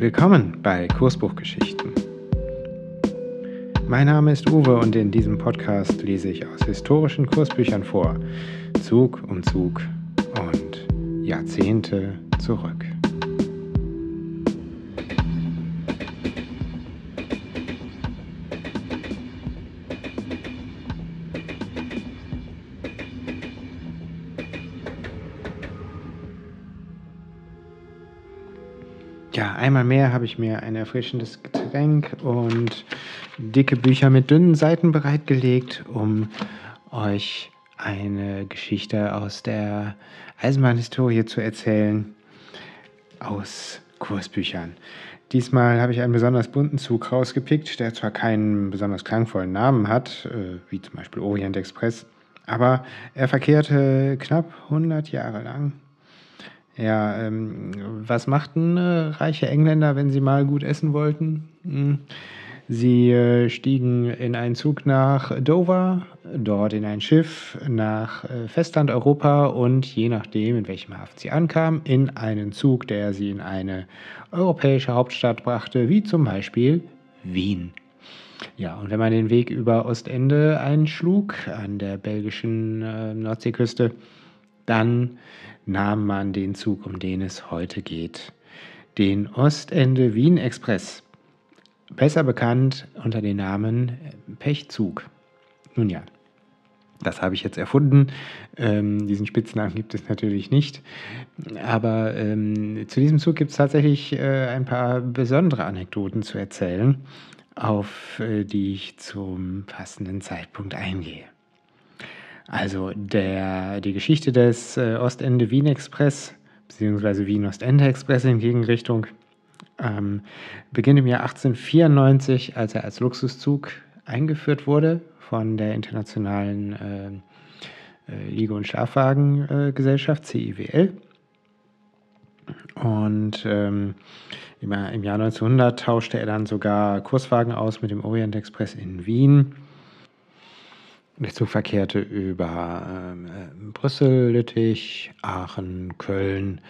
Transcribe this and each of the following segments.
Willkommen bei Kursbuchgeschichten. Mein Name ist Uwe und in diesem Podcast lese ich aus historischen Kursbüchern vor, Zug um Zug und Jahrzehnte zurück. Einmal mehr habe ich mir ein erfrischendes Getränk und dicke Bücher mit dünnen Seiten bereitgelegt, um euch eine Geschichte aus der Eisenbahnhistorie zu erzählen, aus Kursbüchern. Diesmal habe ich einen besonders bunten Zug rausgepickt, der zwar keinen besonders klangvollen Namen hat, äh, wie zum Beispiel Orient Express, aber er verkehrte knapp 100 Jahre lang ja, ähm, was machten äh, reiche Engländer, wenn sie mal gut essen wollten? Hm. Sie äh, stiegen in einen Zug nach Dover, dort in ein Schiff nach äh, Festland Europa und je nachdem, in welchem Hafen sie ankamen, in einen Zug, der sie in eine europäische Hauptstadt brachte, wie zum Beispiel Wien. Ja, und wenn man den Weg über Ostende einschlug, an der belgischen äh, Nordseeküste, dann nahm man den Zug, um den es heute geht, den Ostende Wien Express, besser bekannt unter dem Namen Pechzug. Nun ja, das habe ich jetzt erfunden. Ähm, diesen Spitznamen gibt es natürlich nicht. Aber ähm, zu diesem Zug gibt es tatsächlich äh, ein paar besondere Anekdoten zu erzählen, auf äh, die ich zum passenden Zeitpunkt eingehe. Also der, die Geschichte des äh, Ostende Wien Express, beziehungsweise Wien Ostende Express in Gegenrichtung, ähm, beginnt im Jahr 1894, als er als Luxuszug eingeführt wurde von der internationalen äh, äh, Liege- und Schlafwagengesellschaft CIWL. Und ähm, im Jahr 1900 tauschte er dann sogar Kurswagen aus mit dem Orient Express in Wien der Zug verkehrte über ähm, äh, Brüssel, Lüttich, Aachen, Köln,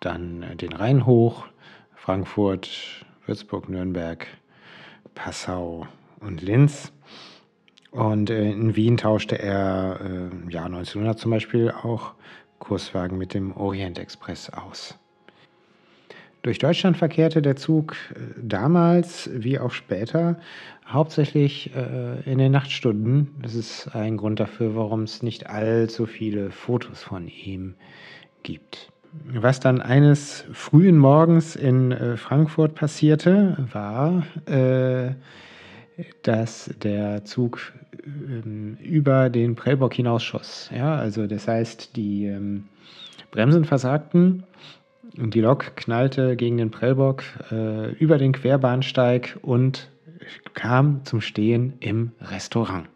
dann äh, den Rhein hoch, Frankfurt, Würzburg, Nürnberg, Passau und Linz. Und äh, in Wien tauschte er äh, im Jahr 1900 zum Beispiel auch Kurswagen mit dem Orient Express aus. Durch Deutschland verkehrte der Zug äh, damals wie auch später hauptsächlich äh, in den Nachtstunden. Das ist ein Grund dafür, warum es nicht allzu viele Fotos von ihm gibt. Was dann eines frühen Morgens in äh, Frankfurt passierte, war, äh, dass der Zug ähm, über den Prellbock hinausschoss. Ja, also das heißt, die ähm, Bremsen versagten die Lok knallte gegen den Prellbock äh, über den Querbahnsteig und kam zum Stehen im Restaurant.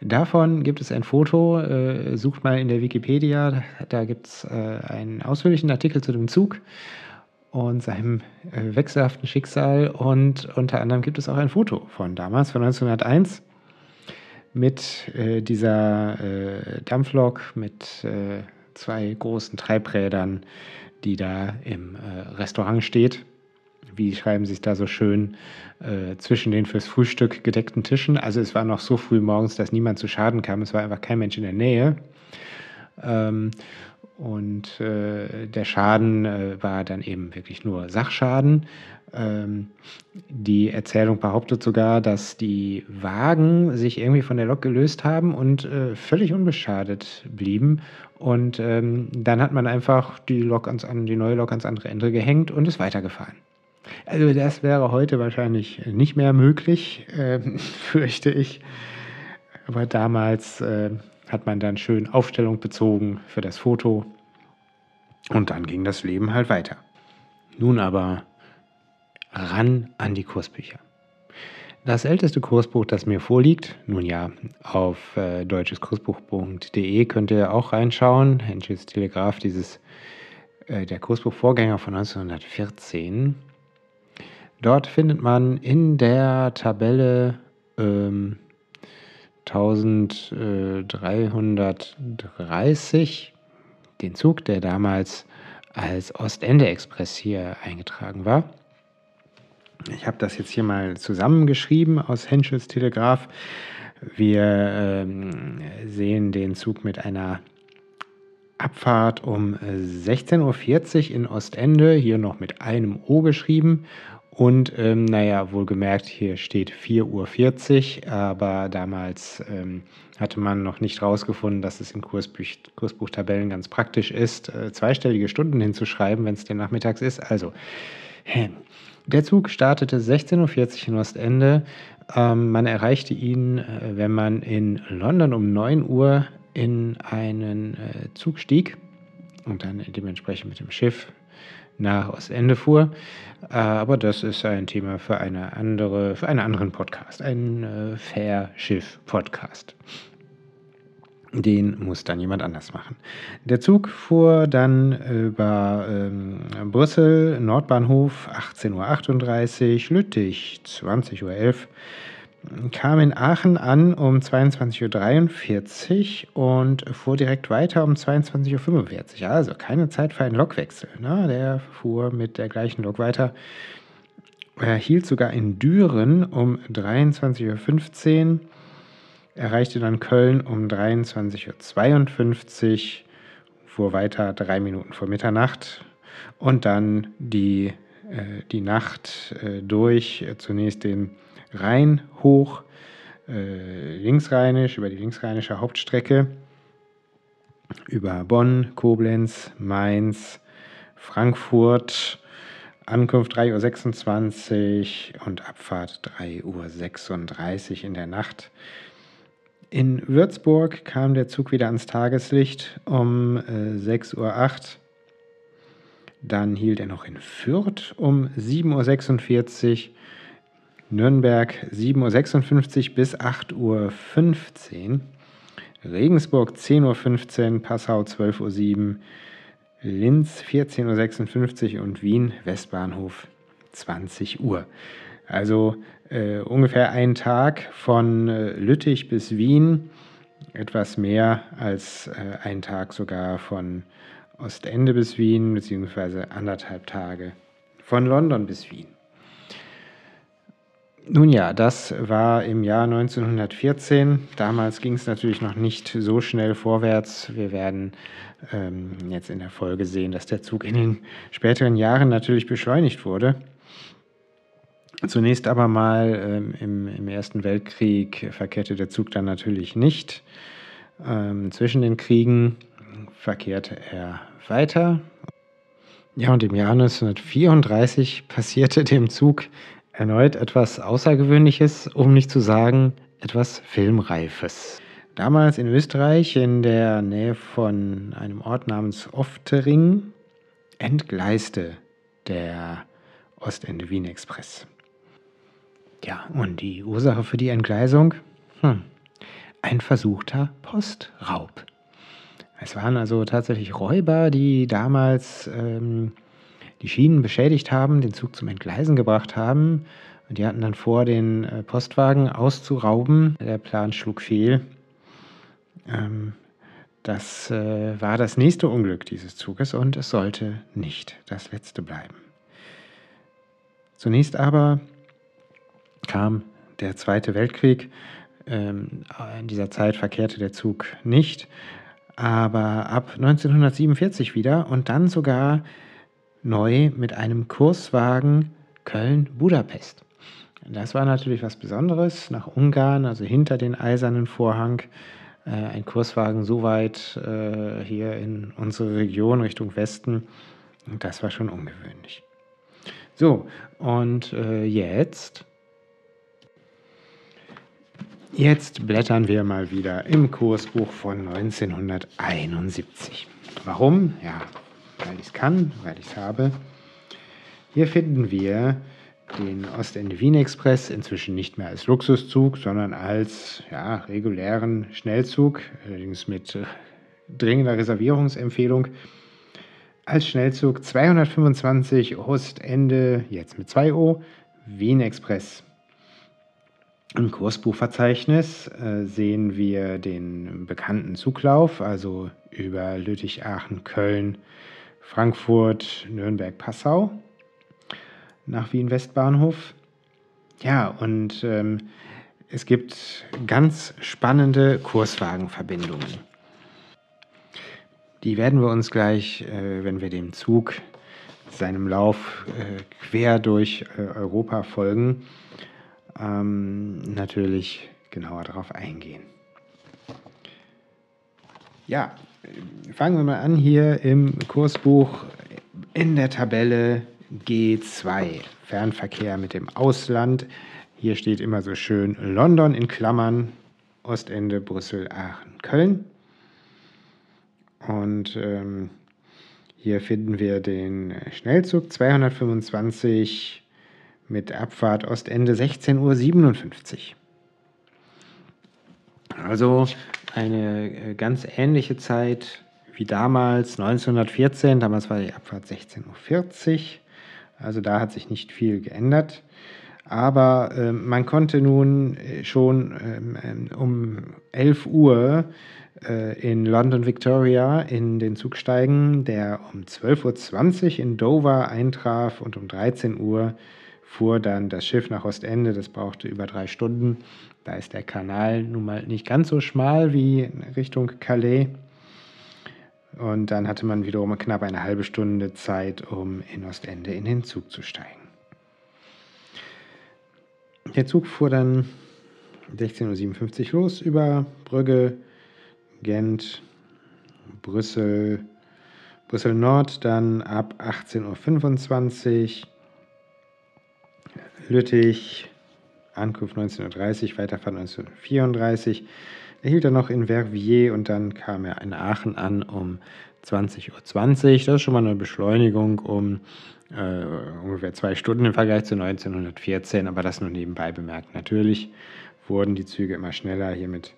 Davon gibt es ein Foto, äh, sucht mal in der Wikipedia, da gibt es äh, einen ausführlichen Artikel zu dem Zug und seinem äh, wechselhaften Schicksal und unter anderem gibt es auch ein Foto von damals, von 1901, mit äh, dieser äh, Dampflok mit äh, zwei großen Treibrädern, die da im äh, Restaurant steht. Wie schreiben sie es da so schön äh, zwischen den fürs Frühstück gedeckten Tischen? Also es war noch so früh morgens, dass niemand zu Schaden kam. Es war einfach kein Mensch in der Nähe. Ähm, und äh, der Schaden äh, war dann eben wirklich nur Sachschaden. Ähm, die Erzählung behauptet sogar, dass die Wagen sich irgendwie von der Lok gelöst haben und äh, völlig unbeschadet blieben. Und ähm, dann hat man einfach die, Lok ans, die neue Lok ans andere Ende gehängt und ist weitergefahren. Also das wäre heute wahrscheinlich nicht mehr möglich, äh, fürchte ich. Aber damals äh, hat man dann schön Aufstellung bezogen für das Foto und dann ging das Leben halt weiter. Nun aber ran an die Kursbücher. Das älteste Kursbuch, das mir vorliegt, nun ja, auf äh, deutscheskursbuch.de könnt ihr auch reinschauen. Henschels Telegraph, dieses, äh, der Kursbuchvorgänger von 1914. Dort findet man in der Tabelle ähm, 1330 den Zug, der damals als Ostende-Express hier eingetragen war. Ich habe das jetzt hier mal zusammengeschrieben aus Henschels Telegraph. Wir ähm, sehen den Zug mit einer Abfahrt um 16.40 Uhr in Ostende, hier noch mit einem O geschrieben. Und ähm, naja, wohlgemerkt, hier steht 4.40 Uhr, aber damals ähm, hatte man noch nicht herausgefunden, dass es in Kursbuch, Kursbuchtabellen ganz praktisch ist, äh, zweistellige Stunden hinzuschreiben, wenn es denn nachmittags ist. Also, der Zug startete 16.40 Uhr in Ostende. Ähm, man erreichte ihn, äh, wenn man in London um 9 Uhr in einen äh, Zug stieg und dann dementsprechend mit dem Schiff nach Ostende fuhr. Äh, aber das ist ein Thema für eine andere, für einen anderen Podcast, ein äh, Fährschiff-Podcast. Den muss dann jemand anders machen. Der Zug fuhr dann über ähm, Brüssel, Nordbahnhof 18.38 Uhr, Lüttich 20.11 Uhr, kam in Aachen an um 22.43 Uhr und fuhr direkt weiter um 22.45 Uhr. Also keine Zeit für einen Lokwechsel. Ne? Der fuhr mit der gleichen Lok weiter. Er hielt sogar in Düren um 23.15 Uhr, erreichte dann Köln um 23.52 Uhr, fuhr weiter drei Minuten vor Mitternacht und dann die, äh, die Nacht äh, durch, zunächst den Rhein hoch, äh, linksrheinisch, über die linksrheinische Hauptstrecke, über Bonn, Koblenz, Mainz, Frankfurt, Ankunft 3.26 Uhr und Abfahrt 3.36 Uhr in der Nacht. In Würzburg kam der Zug wieder ans Tageslicht um äh, 6.08 Uhr. Dann hielt er noch in Fürth um 7.46 Uhr Nürnberg 7.56 Uhr bis 8.15 Uhr, Regensburg 10.15 Uhr, Passau 12.07 Uhr, Linz 14.56 Uhr und Wien Westbahnhof 20 Uhr. Also äh, ungefähr ein Tag von äh, Lüttich bis Wien, etwas mehr als äh, ein Tag sogar von Ostende bis Wien, beziehungsweise anderthalb Tage von London bis Wien. Nun ja, das war im Jahr 1914. Damals ging es natürlich noch nicht so schnell vorwärts. Wir werden ähm, jetzt in der Folge sehen, dass der Zug in den späteren Jahren natürlich beschleunigt wurde. Zunächst aber mal ähm, im, im, Ersten Weltkrieg verkehrte der Zug dann natürlich nicht. Ähm, zwischen den Kriegen verkehrte er weiter. Ja, und im Jahr 1934 passierte dem Zug Erneut etwas Außergewöhnliches, um nicht zu sagen etwas Filmreifes. Damals in Österreich, in der Nähe von einem Ort namens Oftering, entgleiste der Ostende-Wien-Express. Ja, und die Ursache für die Entgleisung? Hm, ein versuchter Postraub. Es waren also tatsächlich Räuber, die damals ähm, die Schienen beschädigt haben, den Zug zum Entgleisen gebracht haben. Und die hatten dann vor, den äh, Postwagen auszurauben. Der Plan schlug fehl. Ähm, das äh, war das nächste Unglück dieses Zuges und es sollte nicht das letzte bleiben. Zunächst aber kam der Zweite Weltkrieg. Ähm, in dieser Zeit verkehrte der Zug nicht, aber ab 1947 wieder und dann sogar neu mit einem Kurswagen Köln-Budapest. Das war natürlich was Besonderes nach Ungarn, also hinter den eisernen Vorhang. Äh, ein Kurswagen so weit äh, hier in unsere Region Richtung Westen. Das war schon ungewöhnlich. So, und äh, jetzt. Jetzt blättern wir mal wieder im Kursbuch von 1971. Warum? Ja, weil ich es kann, weil ich es habe. Hier finden wir den Ostende-Wien-Express inzwischen nicht mehr als Luxuszug, sondern als ja, regulären Schnellzug, allerdings mit äh, dringender Reservierungsempfehlung. Als Schnellzug 225 Ostende, jetzt mit 2 O, Wien-Express. Im Kursbuchverzeichnis äh, sehen wir den bekannten Zuglauf, also über Lüttich, Aachen, Köln, Frankfurt, Nürnberg, Passau. nach Wien Westbahnhof. Ja, und ähm, es gibt ganz spannende Kurswagenverbindungen. Die werden wir uns gleich, äh, wenn wir dem Zug seinem Lauf äh, quer durch äh, Europa folgen, ähm, natürlich genauer darauf eingehen. Ja, fangen wir mal an hier im Kursbuch in der Tabelle G2, Fernverkehr mit dem Ausland. Hier steht immer so schön London in Klammern, Ostende, Brüssel, Aachen, Köln. Und ähm, hier finden wir den Schnellzug 225 mit Abfahrt Ostende 16.57 Uhr. Also eine äh, ganz ähnliche Zeit wie damals, 1914. Damals war die Abfahrt 16.40 Uhr. Also da hat sich nicht viel geändert. Aber äh, man konnte nun äh, schon ähm, ähm, um 11 Uhr äh, in London Victoria in den Zug steigen, der um 12.20 Uhr in Dover eintraf und um 13 Uhr fuhr dann das Schiff nach Ostende. Das brauchte über drei Stunden. Da ist der Kanal nun mal nicht ganz so schmal wie Richtung Calais. Und dann hatte man wiederum knapp eine halbe Stunde Zeit, um in Ostende in den Zug zu steigen. Der Zug fuhr dann 16.57 Uhr los über Brügge, Gent, Brüssel, Brüssel Nord dann ab 18.25 Uhr, Lüttich, Ankunft 19.30 Uhr, Weiterfahrt 1934. Er hielt dann noch in Verviers und dann kam er in Aachen an um 20.20 Uhr. .20. Das ist schon mal eine Beschleunigung um äh, ungefähr zwei Stunden im Vergleich zu 1914, aber das nur nebenbei bemerkt. Natürlich wurden die Züge immer schneller hier mit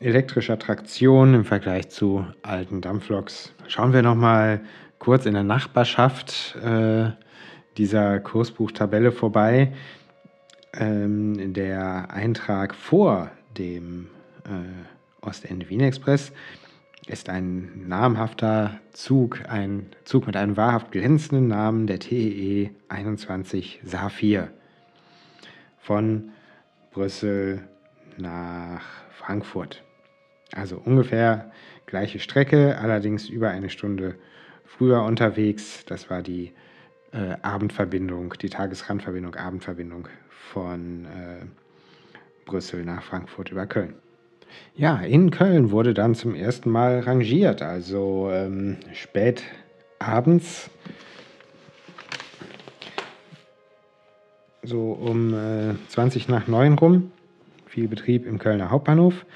elektrischer Traktion im Vergleich zu alten Dampfloks. Schauen wir noch mal kurz in der Nachbarschaft äh, dieser Kursbuchtabelle vorbei. Ähm, der Eintrag vor dem äh, Ostende Wien Express ist ein namhafter Zug, ein Zug mit einem wahrhaft glänzenden Namen, der TEE 21 Saphir von Brüssel nach Frankfurt. Also ungefähr gleiche Strecke, allerdings über eine Stunde früher unterwegs. Das war die äh, Abendverbindung, die Tagesrandverbindung, Abendverbindung von äh, Brüssel nach Frankfurt über Köln. Ja, in Köln wurde dann zum ersten Mal rangiert, also ähm, spät abends, so um äh, 20 nach 9 rum, viel Betrieb im Kölner Hauptbahnhof.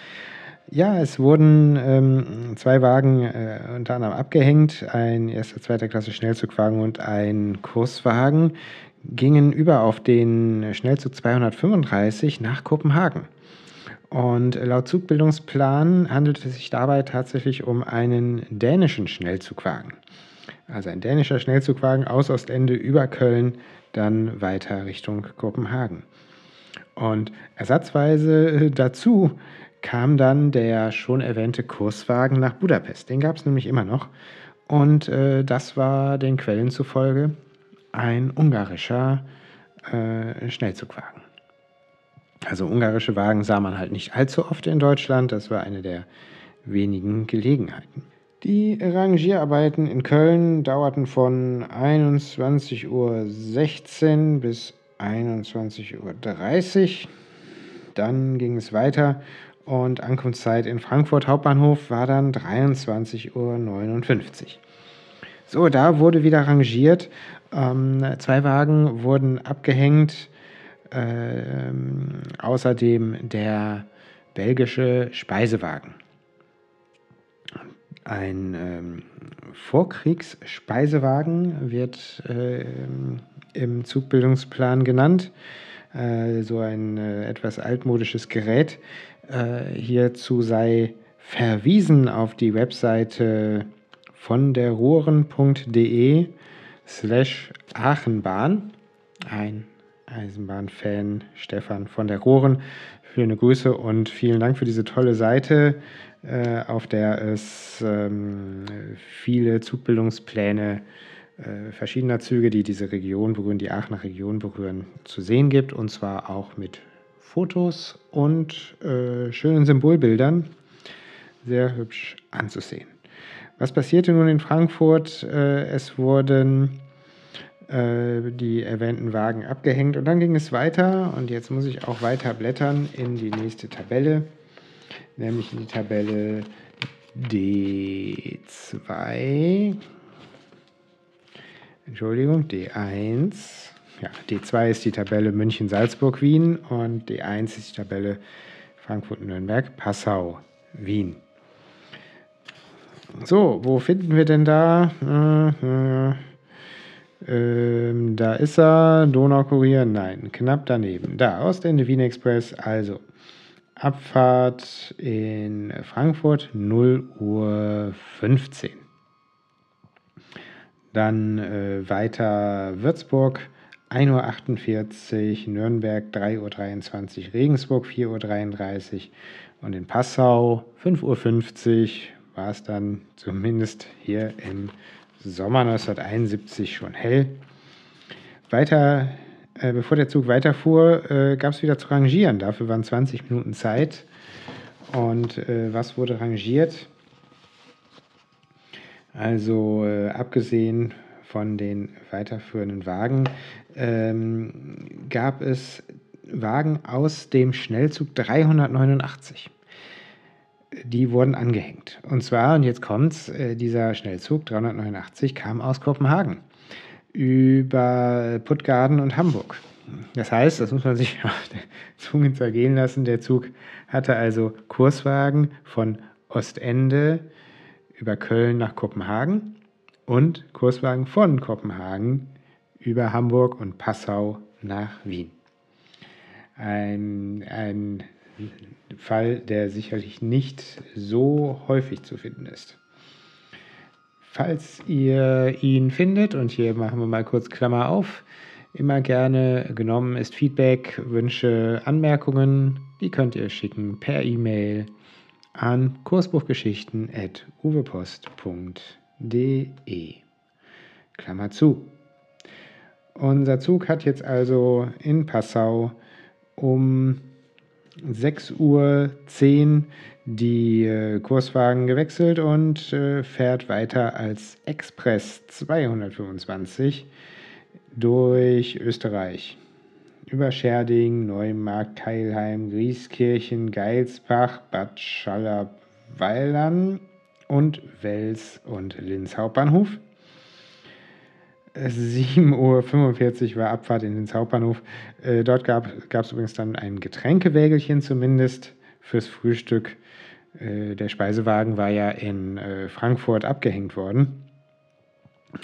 Ja, es wurden ähm, zwei Wagen äh, unter anderem abgehängt, ein erster, zweiter Klasse Schnellzugwagen und ein Kurswagen, gingen über auf den Schnellzug 235 nach Kopenhagen. Und laut Zugbildungsplan handelt es sich dabei tatsächlich um einen dänischen Schnellzugwagen. Also ein dänischer Schnellzugwagen aus Ostende über Köln, dann weiter Richtung Kopenhagen. Und ersatzweise dazu kam dann der schon erwähnte Kurswagen nach Budapest. Den gab es nämlich immer noch. Und äh, das war den Quellen zufolge ein ungarischer äh, Schnellzugwagen. Also ungarische Wagen sah man halt nicht allzu oft in Deutschland. Das war eine der wenigen Gelegenheiten. Die Rangierarbeiten in Köln dauerten von 21.16 Uhr bis 21.30 Uhr. Dann ging es weiter und Ankunftszeit in Frankfurt Hauptbahnhof war dann 23.59 Uhr. So, da wurde wieder rangiert. Ähm, zwei Wagen wurden abgehängt ähm, außerdem der belgische Speisewagen. Ein ähm, Vorkriegsspeisewagen wird äh, im Zugbildungsplan genannt. Äh, so ein äh, etwas altmodisches Gerät. Äh, hierzu sei verwiesen auf die Webseite von der Ruhren.de slash Aachenbahn. Ein Eisenbahnfan Stefan von der Rohren. Schöne Grüße und vielen Dank für diese tolle Seite, äh, auf der es ähm, viele Zugbildungspläne äh, verschiedener Züge, die diese Region berühren, die Aachener Region berühren, zu sehen gibt. Und zwar auch mit Fotos und äh, schönen Symbolbildern. Sehr hübsch anzusehen. Was passierte nun in Frankfurt? Äh, es wurden äh, die erwähnten Wagen abgehängt und dann ging es weiter. Und jetzt muss ich auch weiter blättern in die nächste Tabelle, nämlich in die Tabelle D2. Entschuldigung, D1. Ja, D2 ist die Tabelle München-Salzburg-Wien und D1 ist die Tabelle Frankfurt-Nürnberg, Passau, Wien. So, wo finden wir denn da? Äh, äh, ähm, da ist er, Donaukurier, nein, knapp daneben. Da, Ostende Wien Express, also Abfahrt in Frankfurt 0 Uhr 15. Dann äh, weiter Würzburg 1.48 Uhr, Nürnberg 3.23 Uhr, Regensburg 4.33 Uhr und in Passau 5.50 Uhr war es dann zumindest hier im Sommer 1971 schon hell. Weiter, äh, bevor der Zug weiterfuhr, äh, gab es wieder zu rangieren. Dafür waren 20 Minuten Zeit. Und äh, was wurde rangiert? Also äh, abgesehen von den weiterführenden Wagen ähm, gab es Wagen aus dem Schnellzug 389 die wurden angehängt. Und zwar, und jetzt kommt's, äh, dieser Schnellzug 389 kam aus Kopenhagen über Puttgarden und Hamburg. Das heißt, das muss man sich auf der Zunge zergehen lassen. Der Zug hatte also Kurswagen von Ostende über Köln nach Kopenhagen und Kurswagen von Kopenhagen über Hamburg und Passau nach Wien. Ein, ein Fall, der sicherlich nicht so häufig zu finden ist. Falls ihr ihn findet, und hier machen wir mal kurz Klammer auf, immer gerne genommen ist Feedback, Wünsche, Anmerkungen, die könnt ihr schicken per E-Mail an kursbuchgeschichten.uwepost.de. Klammer zu. Unser Zug hat jetzt also in Passau um 6.10 Uhr die äh, Kurswagen gewechselt und äh, fährt weiter als Express 225 durch Österreich. Über Scherding, Neumarkt, Keilheim, Grieskirchen, Geilsbach, Bad Schallerweilern und Wels und Linz Hauptbahnhof. 7.45 Uhr war Abfahrt in den Hauptbahnhof. Äh, dort gab es übrigens dann ein Getränkewägelchen zumindest fürs Frühstück. Äh, der Speisewagen war ja in äh, Frankfurt abgehängt worden.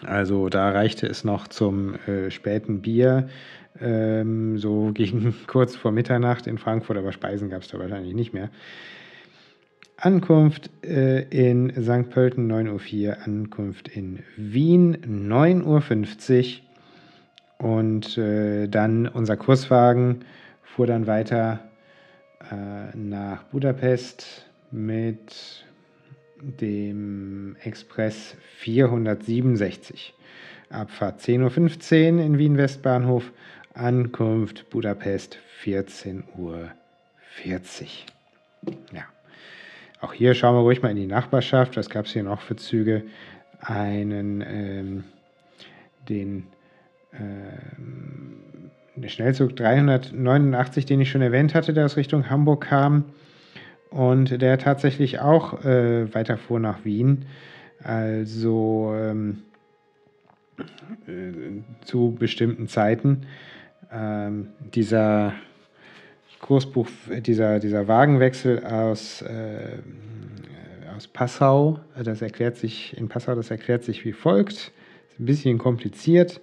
Also da reichte es noch zum späten Bier, ähm, so gegen kurz vor Mitternacht in Frankfurt, aber Speisen gab es da wahrscheinlich nicht mehr. Ankunft äh, in St. Pölten 9.04 Uhr, Ankunft in Wien 9.50 Uhr und äh, dann unser Kurswagen fuhr dann weiter äh, nach Budapest mit dem Express 467. Abfahrt 10.15 Uhr in Wien Westbahnhof, Ankunft Budapest 14.40 Uhr. Ja. Auch hier schauen wir ruhig mal in die Nachbarschaft. Was gab es hier noch für Züge? Einen, ähm, den ähm, Schnellzug 389, den ich schon erwähnt hatte, der aus Richtung Hamburg kam und der tatsächlich auch äh, weiterfuhr nach Wien. Also ähm, äh, zu bestimmten Zeiten. Ähm, dieser Kursbuch, dieser, dieser Wagenwechsel aus, äh, aus Passau, das erklärt sich in Passau, das erklärt sich wie folgt. Ist ein bisschen kompliziert.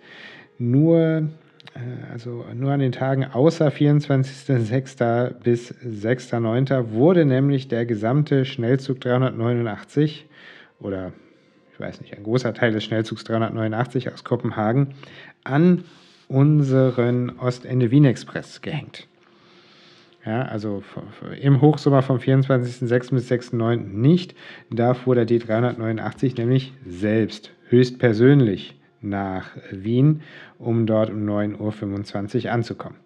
Nur, äh, also nur an den Tagen außer 24.06. bis 6.09. wurde nämlich der gesamte Schnellzug 389 oder ich weiß nicht, ein großer Teil des Schnellzugs 389 aus Kopenhagen an unseren Ostende Wien Express gehängt. Ja, also im Hochsommer vom 24.06. bis 6.09. nicht. Da fuhr der D389 nämlich selbst, höchstpersönlich nach Wien, um dort um 9.25 Uhr anzukommen.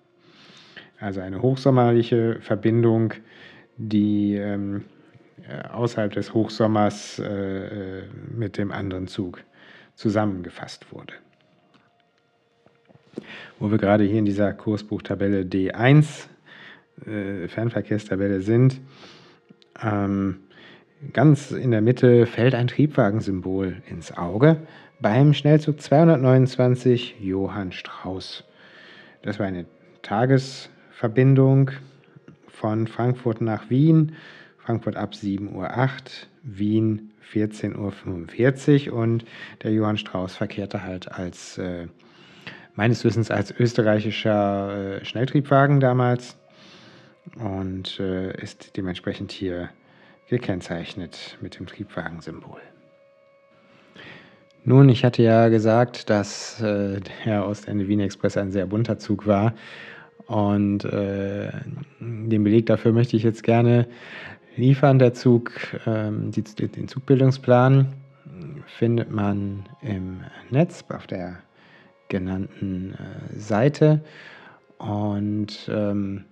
Also eine hochsommerliche Verbindung, die ähm, äh, außerhalb des Hochsommers äh, äh, mit dem anderen Zug zusammengefasst wurde. Wo wir gerade hier in dieser Kursbuchtabelle D1 äh, Fernverkehrstabelle sind, ähm, ganz in der Mitte fällt ein Triebwagensymbol ins Auge beim Schnellzug 229 Johann Strauß. Das war eine Tagesverbindung von Frankfurt nach Wien. Frankfurt ab 7.08 Uhr, Wien 14.45 Uhr und der Johann Strauß verkehrte halt als, äh, meines Wissens als österreichischer äh, Schnelltriebwagen damals und äh, ist dementsprechend hier gekennzeichnet mit dem Triebwagensymbol. Nun, ich hatte ja gesagt, dass äh, der Ostende Wien Express ein sehr bunter Zug war. Und äh, den Beleg dafür möchte ich jetzt gerne liefern. Der Zug, ähm, die, den Zugbildungsplan findet man im Netz auf der genannten äh, Seite. Und ähm,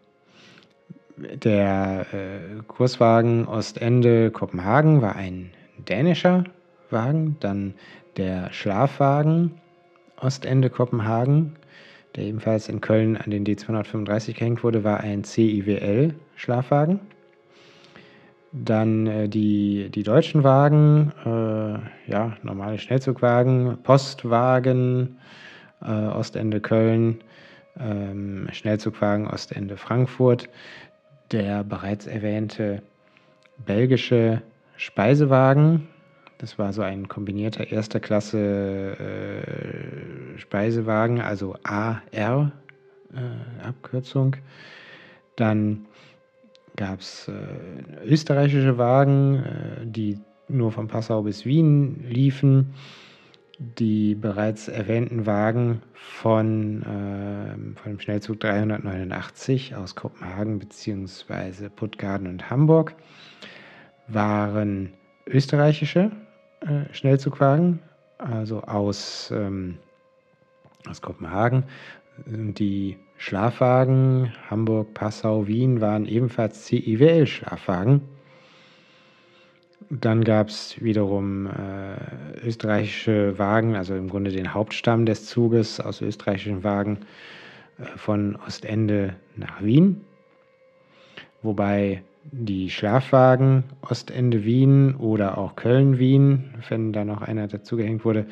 der äh, Kurswagen Ostende Kopenhagen war ein dänischer Wagen. Dann der Schlafwagen Ostende Kopenhagen, der ebenfalls in Köln an den D235 gehängt wurde, war ein CIWL-Schlafwagen. Dann äh, die, die deutschen Wagen, äh, ja, normale Schnellzugwagen, Postwagen, äh, Ostende Köln, ähm, Schnellzugwagen Ostende Frankfurt, der bereits erwähnte belgische Speisewagen das war so ein kombinierter erster Klasse äh, Speisewagen, also AR äh, Abkürzung. Dann gab es äh, österreichische Wagen, äh, die nur von Passau bis Wien liefen. Die bereits erwähnten Wagen von, ähm, von dem Schnellzug 389 aus Kopenhagen bzw. Puttgarden und Hamburg waren österreichische äh, Schnellzugwagen, also aus, ähm, aus Kopenhagen. Die Schlafwagen Hamburg, Passau, Wien waren ebenfalls CIWL-Schlafwagen. Dann gab es wiederum äh, österreichische Wagen, also im Grunde den Hauptstamm des Zuges aus österreichischen Wagen äh, von Ostende nach Wien. Wobei die Schlafwagen Ostende Wien oder auch Köln Wien, wenn da noch einer dazugehängt wurde,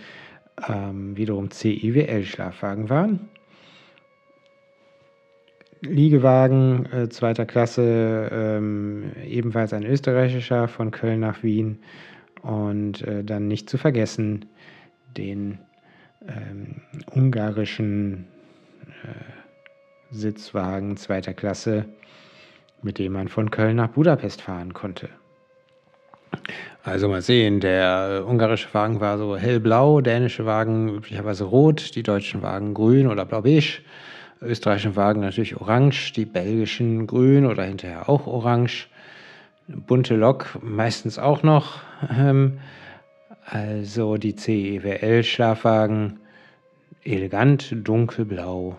ähm, wiederum CIWL-Schlafwagen waren. Liegewagen äh, zweiter Klasse, ähm, ebenfalls ein österreichischer von Köln nach Wien. Und äh, dann nicht zu vergessen den ähm, ungarischen äh, Sitzwagen zweiter Klasse mit dem man von Köln nach Budapest fahren konnte. Also mal sehen, der ungarische Wagen war so hellblau, dänische Wagen üblicherweise rot, die deutschen Wagen grün oder blau-beige, österreichischen Wagen natürlich orange, die belgischen grün oder hinterher auch orange, bunte Lok meistens auch noch. Ähm, also die CEWL-Schlafwagen elegant dunkelblau.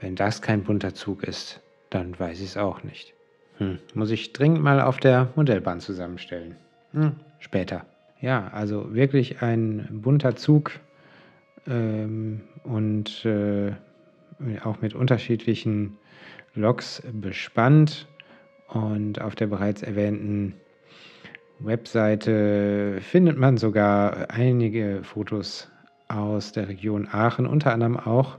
Wenn das kein bunter Zug ist, dann weiß ich es auch nicht. Hm, muss ich dringend mal auf der Modellbahn zusammenstellen. Hm, später. Ja, also wirklich ein bunter Zug ähm, und äh, auch mit unterschiedlichen Loks bespannt. Und auf der bereits erwähnten Webseite findet man sogar einige Fotos aus der Region Aachen, unter anderem auch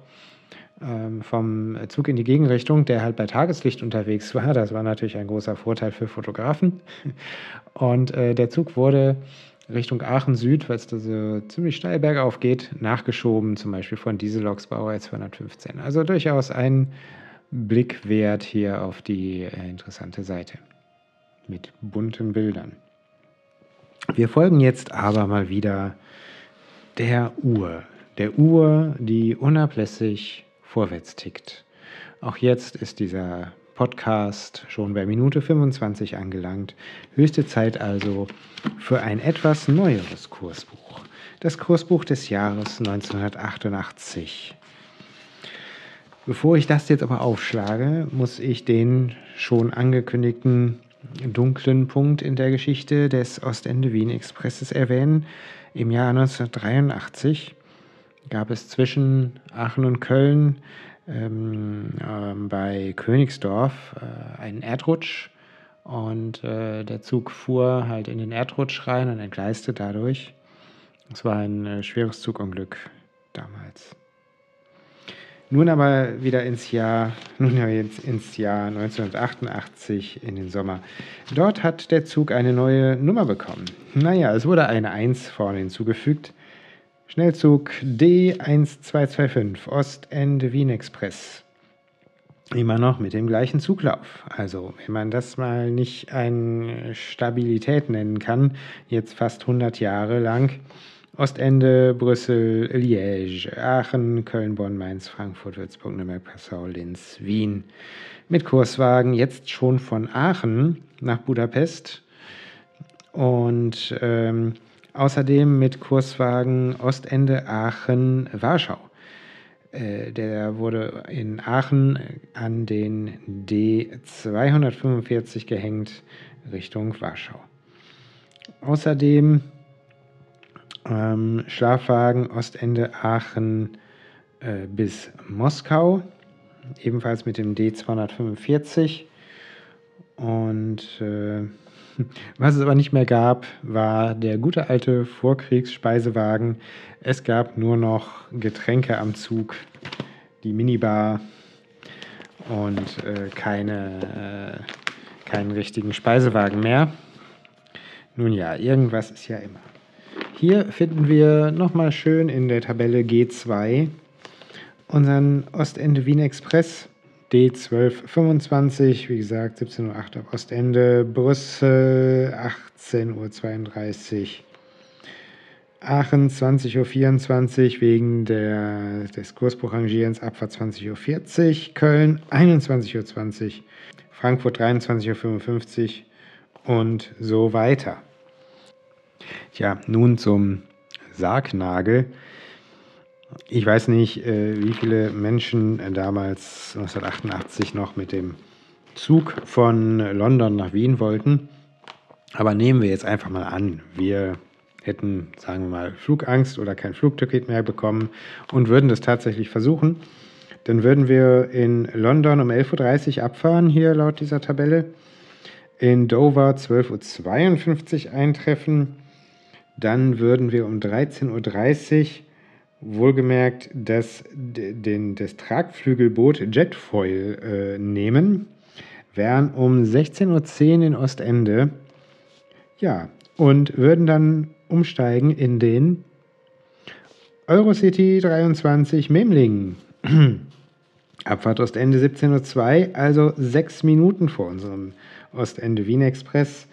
ähm, vom Zug in die Gegenrichtung, der halt bei Tageslicht unterwegs war. Das war natürlich ein großer Vorteil für Fotografen. Und äh, der Zug wurde Richtung Aachen Süd, weil es da so ziemlich steil bergauf geht, nachgeschoben, zum Beispiel von Dieseloks Baureihe 215. Also durchaus ein Blick wert hier auf die äh, interessante Seite mit bunten Bildern. Wir folgen jetzt aber mal wieder der Uhr. Der Uhr, die unablässig vorwärts tickt. Auch jetzt ist dieser Podcast schon bei Minute 25 angelangt. Höchste Zeit also für ein etwas neueres Kursbuch. das Kursbuch des Jahres 1988. Bevor ich das jetzt aber aufschlage, muss ich den schon angekündigten dunklen Punkt in der Geschichte des Ostende-Wien-Expresses erwähnen. Im Jahr 1983 gab es zwischen Aachen und Köln ähm, äh, bei Königsdorf äh, einen Erdrutsch und äh, der Zug fuhr halt in den Erdrutsch rein und entgleiste dadurch. Es war ein äh, schweres Zugunglück damals. Nun aber wieder ins Jahr, nun ja jetzt ins Jahr 1988 in den Sommer. Dort hat der Zug eine neue Nummer bekommen. Naja, es wurde eine 1 vorne hinzugefügt. Schnellzug D1225 Ostende Wien Express. Immer noch mit dem gleichen Zuglauf. Also, wenn man das mal nicht eine Stabilität nennen kann, jetzt fast 100 Jahre lang, Ostende, Brüssel, Liège, Aachen, Köln, Bonn, Mainz, Frankfurt, Würzburg, Nürnberg, Passau, Linz, Wien. Mit Kurswagen jetzt schon von Aachen nach Budapest und ähm, außerdem mit Kurswagen Ostende, Aachen, Warschau. Äh, der wurde in Aachen an den D245 gehängt Richtung Warschau. Außerdem ähm, Schlafwagen Ostende Aachen äh, bis Moskau, ebenfalls mit dem D245. Und äh, was es aber nicht mehr gab, war der gute alte Vorkriegsspeisewagen. Es gab nur noch Getränke am Zug, die Minibar und äh, keine, äh, keinen richtigen Speisewagen mehr. Nun ja, irgendwas ist ja immer. Hier finden wir nochmal schön in der Tabelle G2 unseren Ostende Wien Express D1225, wie gesagt 17.08 Uhr ab Ostende, Brüssel 18.32 Uhr, Aachen 20.24 Uhr wegen der, des Kursbuchrangierens, Abfahrt 20.40 Uhr, Köln 21.20 Uhr, Frankfurt 23.55 Uhr und so weiter. Tja, nun zum Sargnagel. Ich weiß nicht, äh, wie viele Menschen damals 1988 noch mit dem Zug von London nach Wien wollten. Aber nehmen wir jetzt einfach mal an, wir hätten, sagen wir mal, Flugangst oder kein Flugticket mehr bekommen und würden das tatsächlich versuchen. Dann würden wir in London um 11.30 Uhr abfahren, hier laut dieser Tabelle. In Dover 12.52 Uhr eintreffen dann würden wir um 13.30 Uhr wohlgemerkt das, den, das Tragflügelboot Jetfoil äh, nehmen, wären um 16.10 Uhr in Ostende, ja, und würden dann umsteigen in den Eurocity 23 Memlingen. Abfahrt Ostende 17.02 Uhr, also sechs Minuten vor unserem Ostende Wien Express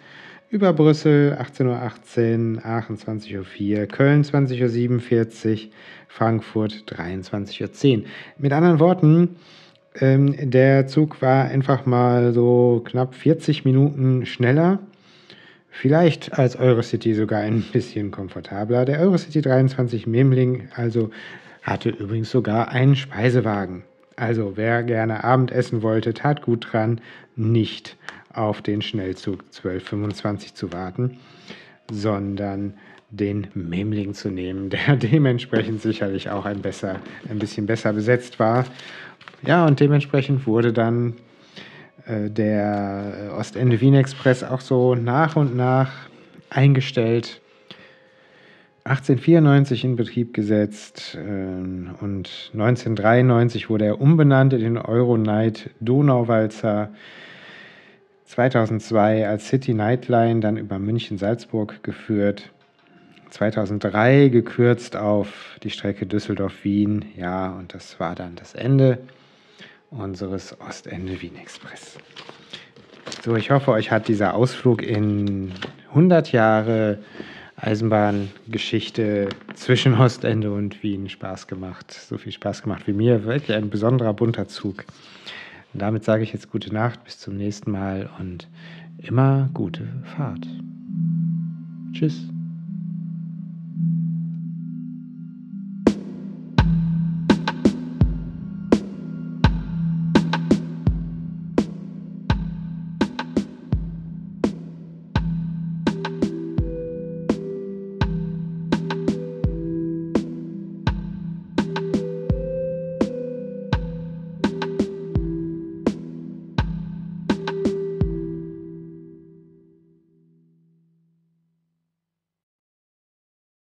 über Brüssel 18.18 Uhr, Aachen 20.04 Uhr, Köln 20.47 Uhr, Frankfurt 23.10 Uhr. Mit anderen Worten, ähm, der Zug war einfach mal so knapp 40 Minuten schneller. Vielleicht als Eurocity sogar ein bisschen komfortabler. Der Eurocity 23 Memling also hatte übrigens sogar einen Speisewagen. Also wer gerne Abendessen wollte, tat gut dran, nicht auf den Schnellzug 1225 zu warten, sondern den Memling zu nehmen, der dementsprechend sicherlich auch ein, besser, ein bisschen besser besetzt war. Ja, und dementsprechend wurde dann äh, der Ostende Wien Express auch so nach und nach eingestellt. 1894 in Betrieb gesetzt äh, und 1993 wurde er umbenannt in den Euronight Donauwalzer. 2002 als City Nightline dann über München-Salzburg geführt. 2003 gekürzt auf die Strecke Düsseldorf-Wien. Ja, und das war dann das Ende unseres Ostende-Wien-Express. So, ich hoffe, euch hat dieser Ausflug in 100 Jahre Eisenbahngeschichte zwischen Ostende und Wien Spaß gemacht. So viel Spaß gemacht wie mir. Wirklich ein besonderer bunter Zug. Und damit sage ich jetzt gute Nacht, bis zum nächsten Mal und immer gute Fahrt. Tschüss.